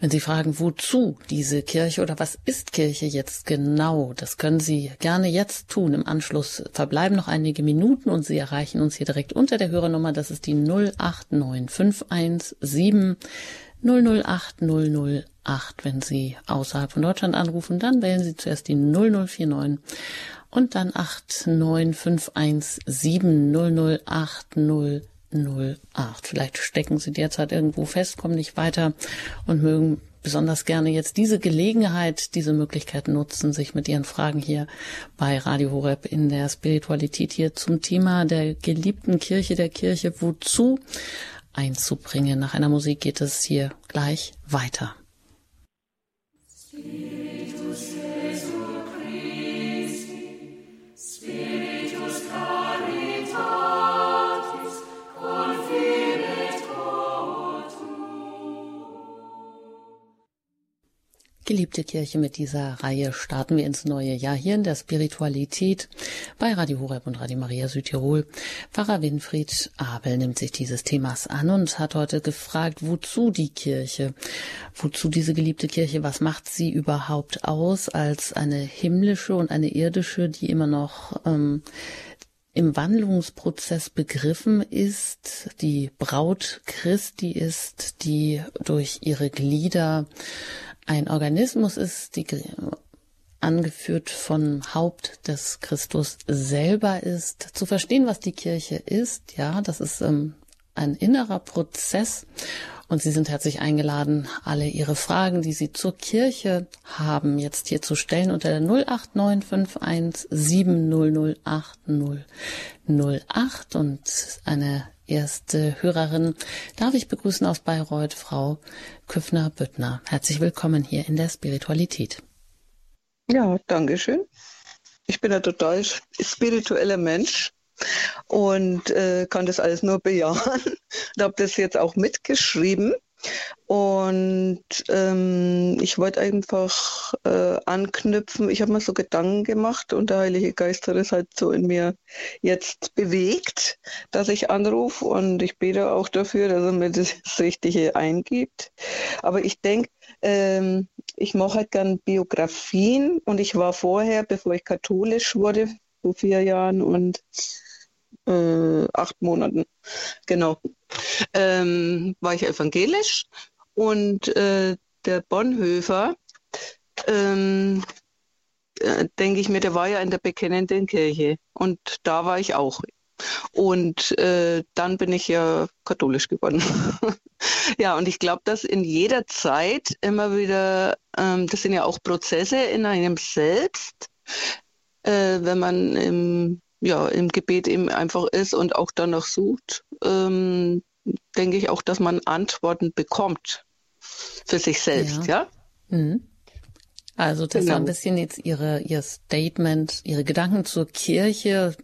wenn Sie fragen, wozu diese Kirche oder was ist Kirche jetzt genau, das können Sie gerne jetzt tun. Im Anschluss verbleiben noch einige Minuten und Sie erreichen uns hier direkt unter der Hörernummer. Das ist die 0895117 008 008. Wenn Sie außerhalb von Deutschland anrufen, dann wählen Sie zuerst die 0049 und dann 89517 008 008. Vielleicht stecken Sie derzeit irgendwo fest, kommen nicht weiter und mögen besonders gerne jetzt diese Gelegenheit, diese Möglichkeit nutzen, sich mit Ihren Fragen hier bei Radio Horeb in der Spiritualität hier zum Thema der geliebten Kirche, der Kirche, wozu einzubringen. Nach einer Musik geht es hier gleich weiter. Geliebte Kirche, mit dieser Reihe starten wir ins neue Jahr hier in der Spiritualität. Bei Radio Horeb und Radio Maria Südtirol. Pfarrer Winfried Abel nimmt sich dieses Themas an und hat heute gefragt, wozu die Kirche, wozu diese geliebte Kirche, was macht sie überhaupt aus als eine himmlische und eine irdische, die immer noch ähm, im Wandlungsprozess begriffen ist, die Braut Christi ist, die durch ihre Glieder ein Organismus ist, die angeführt von Haupt des Christus selber ist. Zu verstehen, was die Kirche ist, ja, das ist ähm, ein innerer Prozess. Und Sie sind herzlich eingeladen, alle Ihre Fragen, die Sie zur Kirche haben, jetzt hier zu stellen unter der 08951700808. Und eine erste Hörerin darf ich begrüßen aus Bayreuth, Frau Küffner-Büttner. Herzlich willkommen hier in der Spiritualität. Ja, danke schön. Ich bin ein total spiritueller Mensch und äh, kann das alles nur bejahen. Ich habe das jetzt auch mitgeschrieben und ähm, ich wollte einfach äh, anknüpfen. Ich habe mir so Gedanken gemacht und der Heilige Geist hat es halt so in mir jetzt bewegt, dass ich anrufe und ich bete auch dafür, dass er mir das Richtige eingibt. Aber ich denke, ähm, ich mache halt gern Biografien und ich war vorher, bevor ich katholisch wurde, vor vier Jahren und äh, acht Monaten, genau, ähm, war ich evangelisch und äh, der Bonhoeffer, ähm, äh, denke ich mir, der war ja in der bekennenden Kirche und da war ich auch. Und äh, dann bin ich ja katholisch geworden. ja, und ich glaube, dass in jeder Zeit immer wieder, ähm, das sind ja auch Prozesse in einem selbst, äh, wenn man im, ja, im Gebet eben einfach ist und auch danach sucht, ähm, denke ich auch, dass man Antworten bekommt für sich selbst, ja? ja? Mhm. Also das genau. war ein bisschen jetzt Ihre, Ihr Statement, Ihre Gedanken zur Kirche,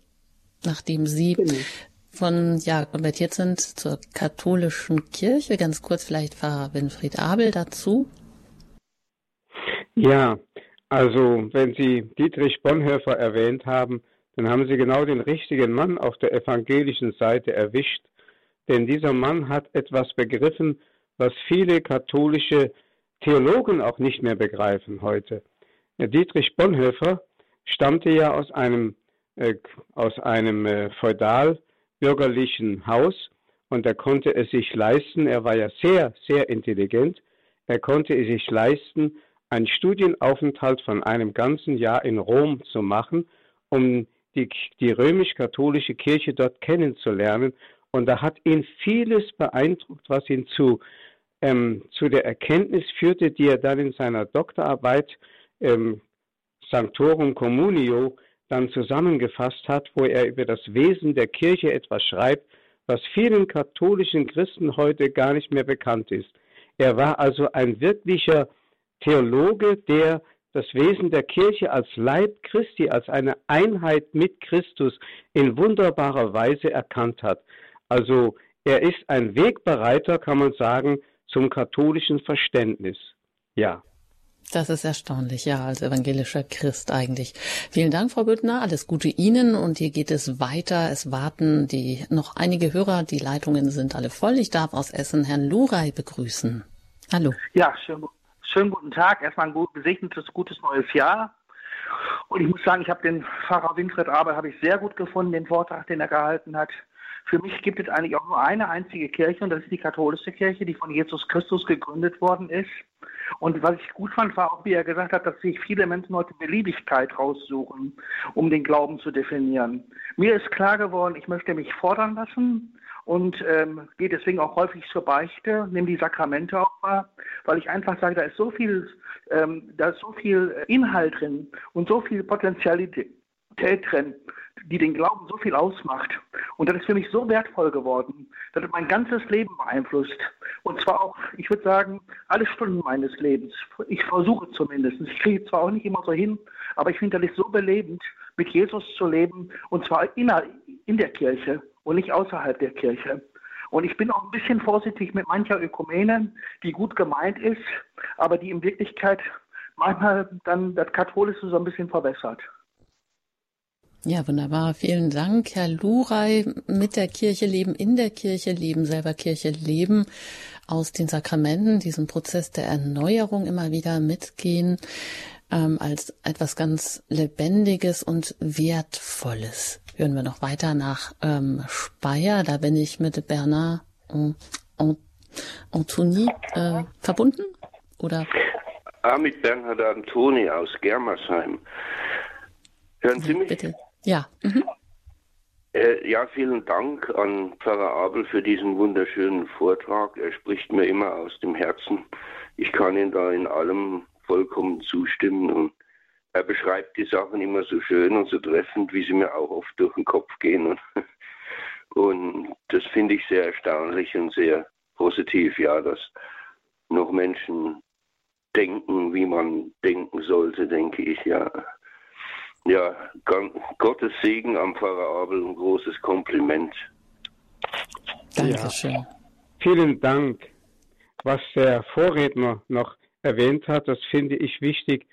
nachdem Sie genau. von, ja, konvertiert sind zur katholischen Kirche. Ganz kurz vielleicht Pfarrer Winfried Abel dazu. Ja, also wenn Sie Dietrich Bonhoeffer erwähnt haben, dann haben Sie genau den richtigen Mann auf der evangelischen Seite erwischt. Denn dieser Mann hat etwas begriffen, was viele katholische Theologen auch nicht mehr begreifen heute. Dietrich Bonhoeffer stammte ja aus einem, äh, aus einem äh, feudal-bürgerlichen Haus und er konnte es sich leisten, er war ja sehr, sehr intelligent, er konnte es sich leisten, einen Studienaufenthalt von einem ganzen Jahr in Rom zu machen, um die, die römisch-katholische Kirche dort kennenzulernen. Und da hat ihn vieles beeindruckt, was ihn zu, ähm, zu der Erkenntnis führte, die er dann in seiner Doktorarbeit ähm, Sanctorum Communio dann zusammengefasst hat, wo er über das Wesen der Kirche etwas schreibt, was vielen katholischen Christen heute gar nicht mehr bekannt ist. Er war also ein wirklicher Theologe, der das Wesen der Kirche als Leib Christi, als eine Einheit mit Christus in wunderbarer Weise erkannt hat. Also er ist ein Wegbereiter, kann man sagen, zum katholischen Verständnis. Ja. Das ist erstaunlich, ja, als evangelischer Christ eigentlich. Vielen Dank, Frau Büttner. Alles Gute Ihnen und hier geht es weiter. Es warten die noch einige Hörer. Die Leitungen sind alle voll. Ich darf aus Essen Herrn Luray begrüßen. Hallo. Ja, schön, schönen guten Tag. Erstmal ein gesegnetes, gutes neues Jahr. Und ich muss sagen, ich habe den Pfarrer Winfried Abel habe ich sehr gut gefunden, den Vortrag, den er gehalten hat. Für mich gibt es eigentlich auch nur eine einzige Kirche und das ist die katholische Kirche, die von Jesus Christus gegründet worden ist. Und was ich gut fand, war auch, wie er gesagt hat, dass sich viele Menschen heute Beliebigkeit raussuchen, um den Glauben zu definieren. Mir ist klar geworden, ich möchte mich fordern lassen und ähm, gehe deswegen auch häufig zur Beichte, nehme die Sakramente auch wahr, weil ich einfach sage, da ist so viel, ähm, da ist so viel Inhalt drin und so viel Potenzialität drin, die den Glauben so viel ausmacht. Und das ist für mich so wertvoll geworden. Das hat mein ganzes Leben beeinflusst. Und zwar auch, ich würde sagen, alle Stunden meines Lebens. Ich versuche zumindest. Ich kriege zwar auch nicht immer so hin, aber ich finde das ist so belebend, mit Jesus zu leben. Und zwar in der Kirche und nicht außerhalb der Kirche. Und ich bin auch ein bisschen vorsichtig mit mancher Ökumene, die gut gemeint ist, aber die in Wirklichkeit manchmal dann das Katholische so ein bisschen verwässert. Ja, wunderbar. Vielen Dank, Herr Luray. Mit der Kirche leben, in der Kirche leben, selber Kirche leben, aus den Sakramenten, diesen Prozess der Erneuerung immer wieder mitgehen, ähm, als etwas ganz Lebendiges und Wertvolles. Hören wir noch weiter nach ähm, Speyer. Da bin ich mit Bernard Antoni äh, verbunden, oder? Ah, mit Bernhard Antoni aus Germersheim. Hören Sie mich? Bitte. Ja. Mhm. Äh, ja, vielen Dank an Pfarrer Abel für diesen wunderschönen Vortrag. Er spricht mir immer aus dem Herzen. Ich kann ihn da in allem vollkommen zustimmen und er beschreibt die Sachen immer so schön und so treffend, wie sie mir auch oft durch den Kopf gehen. Und, und das finde ich sehr erstaunlich und sehr positiv, ja, dass noch Menschen denken, wie man denken sollte, denke ich, ja. Ja, Gottes Segen am Pfarrer Abel, ein großes Kompliment. Dankeschön. Ja. Vielen Dank. Was der Vorredner noch erwähnt hat, das finde ich wichtig.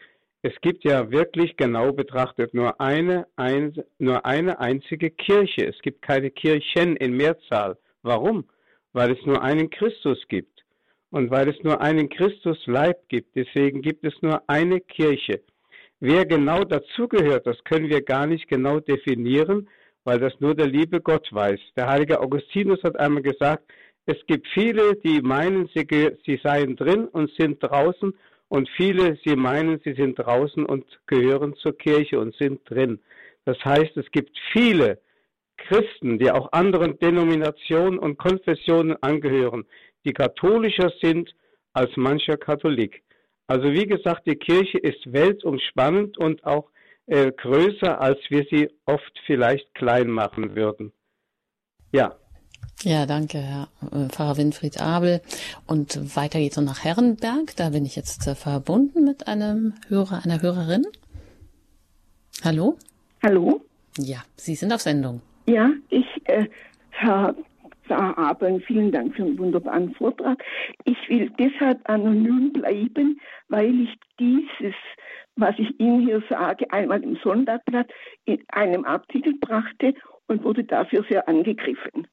Es gibt ja wirklich genau betrachtet nur eine, ein, nur eine einzige Kirche. Es gibt keine Kirchen in Mehrzahl. Warum? Weil es nur einen Christus gibt. Und weil es nur einen Christus Leib gibt. Deswegen gibt es nur eine Kirche. Wer genau dazugehört, das können wir gar nicht genau definieren, weil das nur der liebe Gott weiß. Der heilige Augustinus hat einmal gesagt, es gibt viele, die meinen, sie, sie seien drin und sind draußen und viele, sie meinen, sie sind draußen und gehören zur Kirche und sind drin. Das heißt, es gibt viele Christen, die auch anderen Denominationen und Konfessionen angehören, die katholischer sind als mancher Katholik. Also wie gesagt, die Kirche ist weltumspannend und auch äh, größer, als wir sie oft vielleicht klein machen würden. Ja. Ja, danke, Herr äh, Pfarrer Winfried Abel. Und weiter geht's noch nach Herrenberg. Da bin ich jetzt äh, verbunden mit einem Hörer, einer Hörerin. Hallo? Hallo? Ja, Sie sind auf Sendung. Ja, ich, äh, Herr Pfarrer Abel, vielen Dank für einen wunderbaren Vortrag. Ich will deshalb anonym bleiben, weil ich dieses, was ich Ihnen hier sage, einmal im Sonntagblatt in einem Artikel brachte und wurde dafür sehr angegriffen.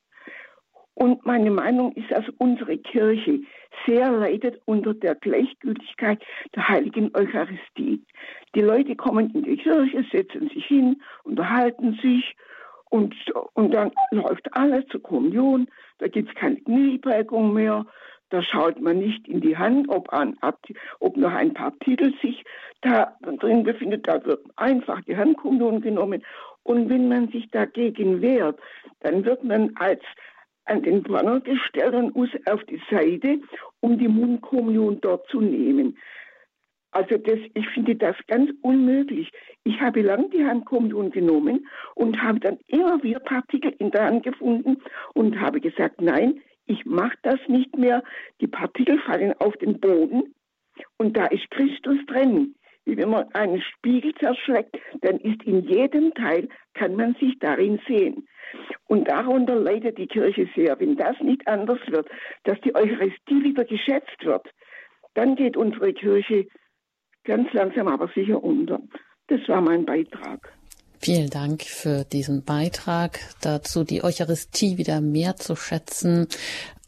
Und meine Meinung ist, dass unsere Kirche sehr leidet unter der Gleichgültigkeit der heiligen Eucharistie. Die Leute kommen in die Kirche, setzen sich hin, unterhalten sich und, und dann läuft alles zur Kommunion, da gibt es keine Knieprägung mehr, da schaut man nicht in die Hand, ob, ein, ob noch ein paar Titel sich da drin befindet, da wird einfach die Handkommunion genommen. Und wenn man sich dagegen wehrt, dann wird man als an den Pranger gestellt und muss auf die Seite, um die Mundkommunion dort zu nehmen. Also das, ich finde das ganz unmöglich. Ich habe lang die Handkommunion genommen und habe dann immer wieder Partikel in der Hand gefunden und habe gesagt, nein, ich mache das nicht mehr. Die Partikel fallen auf den Boden und da ist Christus drin. Wie wenn man einen Spiegel zerschlägt, dann ist in jedem Teil, kann man sich darin sehen. Und darunter leidet die Kirche sehr. Wenn das nicht anders wird, dass die Eucharistie wieder geschätzt wird, dann geht unsere Kirche ganz langsam aber sicher unter. Das war mein Beitrag. Vielen Dank für diesen Beitrag dazu, die Eucharistie wieder mehr zu schätzen.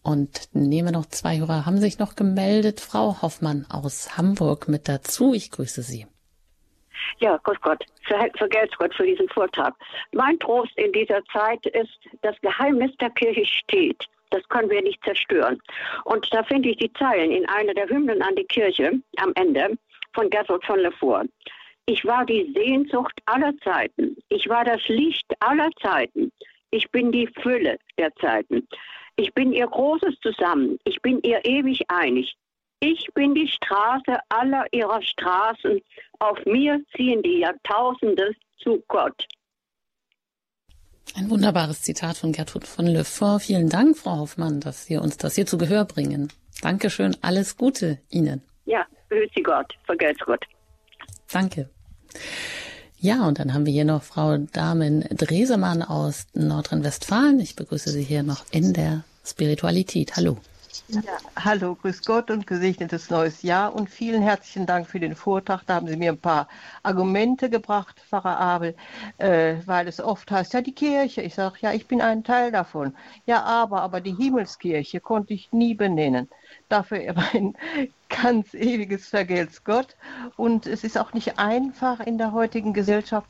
Und nehmen noch zwei Hörer, haben sich noch gemeldet. Frau Hoffmann aus Hamburg mit dazu. Ich grüße Sie. Ja, Gott Gott, vergelt's Gott für diesen Vortrag. Mein Trost in dieser Zeit ist, das Geheimnis der Kirche steht. Das können wir nicht zerstören. Und da finde ich die Zeilen in einer der Hymnen an die Kirche am Ende von Gertrud von Lefort. Ich war die Sehnsucht aller Zeiten. Ich war das Licht aller Zeiten. Ich bin die Fülle der Zeiten. Ich bin ihr Großes zusammen. Ich bin ihr ewig einig. Ich bin die Straße aller ihrer Straßen. Auf mir ziehen die Jahrtausende zu Gott. Ein wunderbares Zitat von Gertrud von Lefort. Vielen Dank, Frau Hoffmann, dass Sie uns das hier zu Gehör bringen. Dankeschön, alles Gute Ihnen. Ja, grüße Gott, vergelt's Gott. Danke. Ja, und dann haben wir hier noch Frau Damen Dresemann aus Nordrhein-Westfalen. Ich begrüße Sie hier noch in der Spiritualität. Hallo. Ja, hallo, grüß Gott und gesegnetes neues Jahr und vielen herzlichen Dank für den Vortrag. Da haben Sie mir ein paar Argumente gebracht, Pfarrer Abel, äh, weil es oft heißt, ja, die Kirche. Ich sage, ja, ich bin ein Teil davon. Ja, aber, aber die Himmelskirche konnte ich nie benennen. Dafür mein ganz ewiges Vergelt's Gott. Und es ist auch nicht einfach in der heutigen Gesellschaft,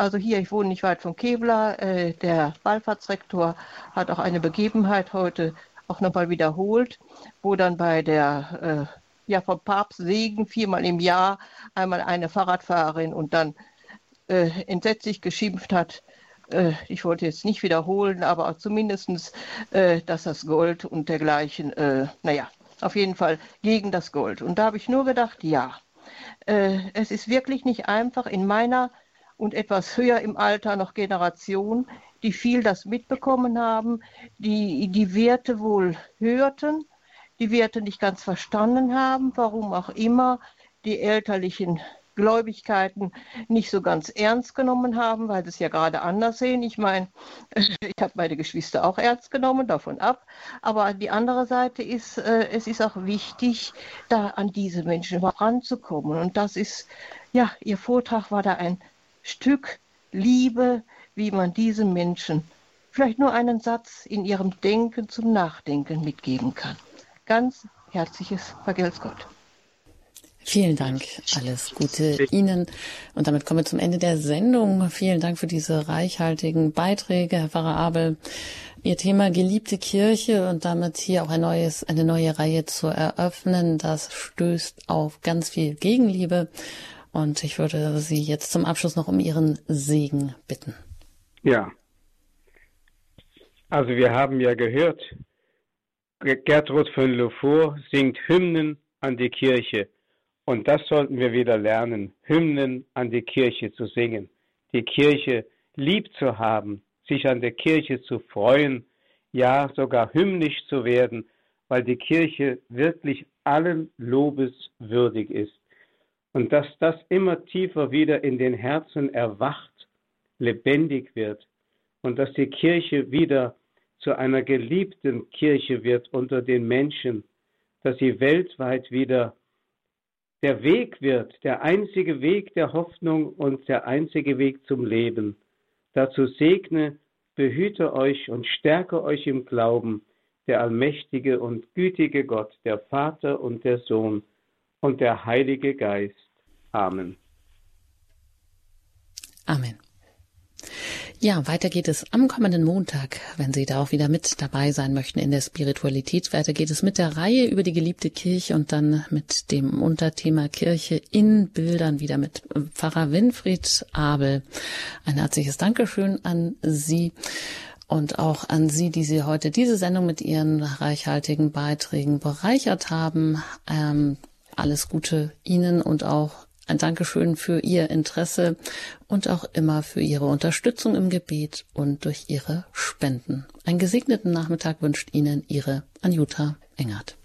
also hier, ich wohne nicht weit von Kevlar. Äh, der Wallfahrtsrektor hat auch eine Begebenheit heute auch nochmal wiederholt, wo dann bei der, äh, ja, vom Papst Segen viermal im Jahr einmal eine Fahrradfahrerin und dann äh, entsetzlich geschimpft hat, äh, ich wollte jetzt nicht wiederholen, aber zumindest, äh, dass das Gold und dergleichen, äh, naja, auf jeden Fall gegen das Gold. Und da habe ich nur gedacht, ja, äh, es ist wirklich nicht einfach in meiner und etwas höher im Alter noch Generation die viel das mitbekommen haben, die die Werte wohl hörten, die Werte nicht ganz verstanden haben, warum auch immer die elterlichen Gläubigkeiten nicht so ganz ernst genommen haben, weil sie es ja gerade anders sehen. Ich meine, ich habe meine Geschwister auch ernst genommen, davon ab. Aber die andere Seite ist, äh, es ist auch wichtig, da an diese Menschen ranzukommen. Und das ist, ja, Ihr Vortrag war da ein Stück Liebe, wie man diesen Menschen vielleicht nur einen Satz in ihrem Denken zum Nachdenken mitgeben kann. Ganz herzliches Vergelt's Gott. Vielen Dank, alles Gute Ihnen. Und damit kommen wir zum Ende der Sendung. Vielen Dank für diese reichhaltigen Beiträge, Herr Pfarrer Abel. Ihr Thema geliebte Kirche und damit hier auch ein neues, eine neue Reihe zu eröffnen, das stößt auf ganz viel Gegenliebe. Und ich würde Sie jetzt zum Abschluss noch um Ihren Segen bitten. Ja. Also wir haben ja gehört, Gertrud von Lefort singt Hymnen an die Kirche. Und das sollten wir wieder lernen, Hymnen an die Kirche zu singen, die Kirche lieb zu haben, sich an der Kirche zu freuen, ja sogar hymnisch zu werden, weil die Kirche wirklich allen Lobes würdig ist. Und dass das immer tiefer wieder in den Herzen erwacht, lebendig wird und dass die Kirche wieder zu einer geliebten Kirche wird unter den Menschen, dass sie weltweit wieder der Weg wird, der einzige Weg der Hoffnung und der einzige Weg zum Leben. Dazu segne, behüte euch und stärke euch im Glauben der allmächtige und gütige Gott, der Vater und der Sohn und der Heilige Geist. Amen. Amen. Ja, weiter geht es am kommenden Montag, wenn Sie da auch wieder mit dabei sein möchten in der Spiritualität. Weiter geht es mit der Reihe über die geliebte Kirche und dann mit dem Unterthema Kirche in Bildern wieder mit Pfarrer Winfried Abel. Ein herzliches Dankeschön an Sie und auch an Sie, die Sie heute diese Sendung mit Ihren reichhaltigen Beiträgen bereichert haben. Ähm, alles Gute Ihnen und auch ein Dankeschön für Ihr Interesse und auch immer für Ihre Unterstützung im Gebet und durch Ihre Spenden. Einen gesegneten Nachmittag wünscht Ihnen Ihre Anjuta Engert.